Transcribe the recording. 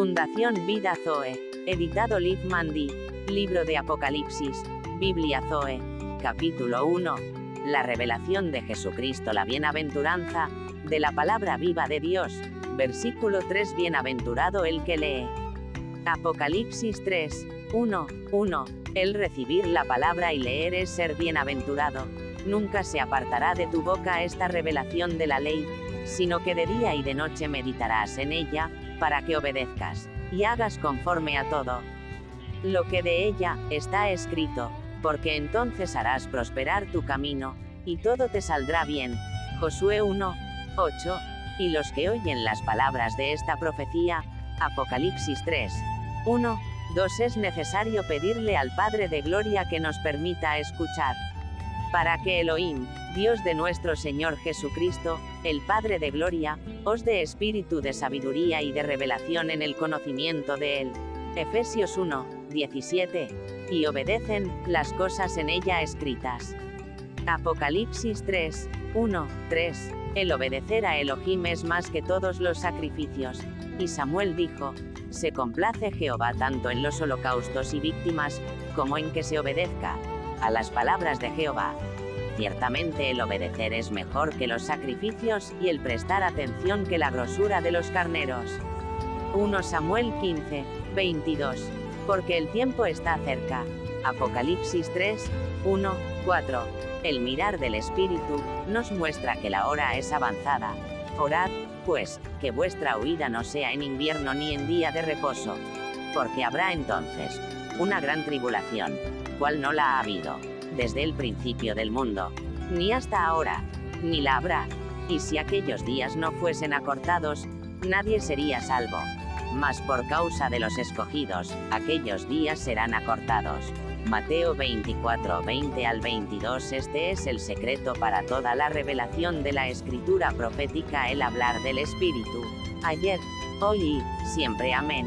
Fundación Vida Zoe. Editado Liv Mandy. Libro de Apocalipsis. Biblia Zoe. Capítulo 1. La revelación de Jesucristo, la bienaventuranza, de la palabra viva de Dios. Versículo 3. Bienaventurado el que lee. Apocalipsis 3. 1. 1. El recibir la palabra y leer es ser bienaventurado. Nunca se apartará de tu boca esta revelación de la ley, sino que de día y de noche meditarás en ella, para que obedezcas, y hagas conforme a todo lo que de ella está escrito, porque entonces harás prosperar tu camino, y todo te saldrá bien. Josué 1, 8, y los que oyen las palabras de esta profecía, Apocalipsis 3, 1, 2 es necesario pedirle al Padre de Gloria que nos permita escuchar. Para que Elohim, Dios de nuestro Señor Jesucristo, el Padre de Gloria, os dé espíritu de sabiduría y de revelación en el conocimiento de Él. Efesios 1, 17. Y obedecen las cosas en ella escritas. Apocalipsis 3, 1, 3. El obedecer a Elohim es más que todos los sacrificios. Y Samuel dijo, se complace Jehová tanto en los holocaustos y víctimas, como en que se obedezca a las palabras de Jehová. Ciertamente el obedecer es mejor que los sacrificios y el prestar atención que la grosura de los carneros. 1 Samuel 15, 22. Porque el tiempo está cerca. Apocalipsis 3, 1, 4. El mirar del Espíritu nos muestra que la hora es avanzada. Orad, pues, que vuestra huida no sea en invierno ni en día de reposo. Porque habrá entonces una gran tribulación, cual no la ha habido desde el principio del mundo, ni hasta ahora, ni la habrá. Y si aquellos días no fuesen acortados, nadie sería salvo. Mas por causa de los escogidos, aquellos días serán acortados. Mateo 24, 20 al 22 Este es el secreto para toda la revelación de la escritura profética el hablar del Espíritu. Ayer, hoy y, siempre amén.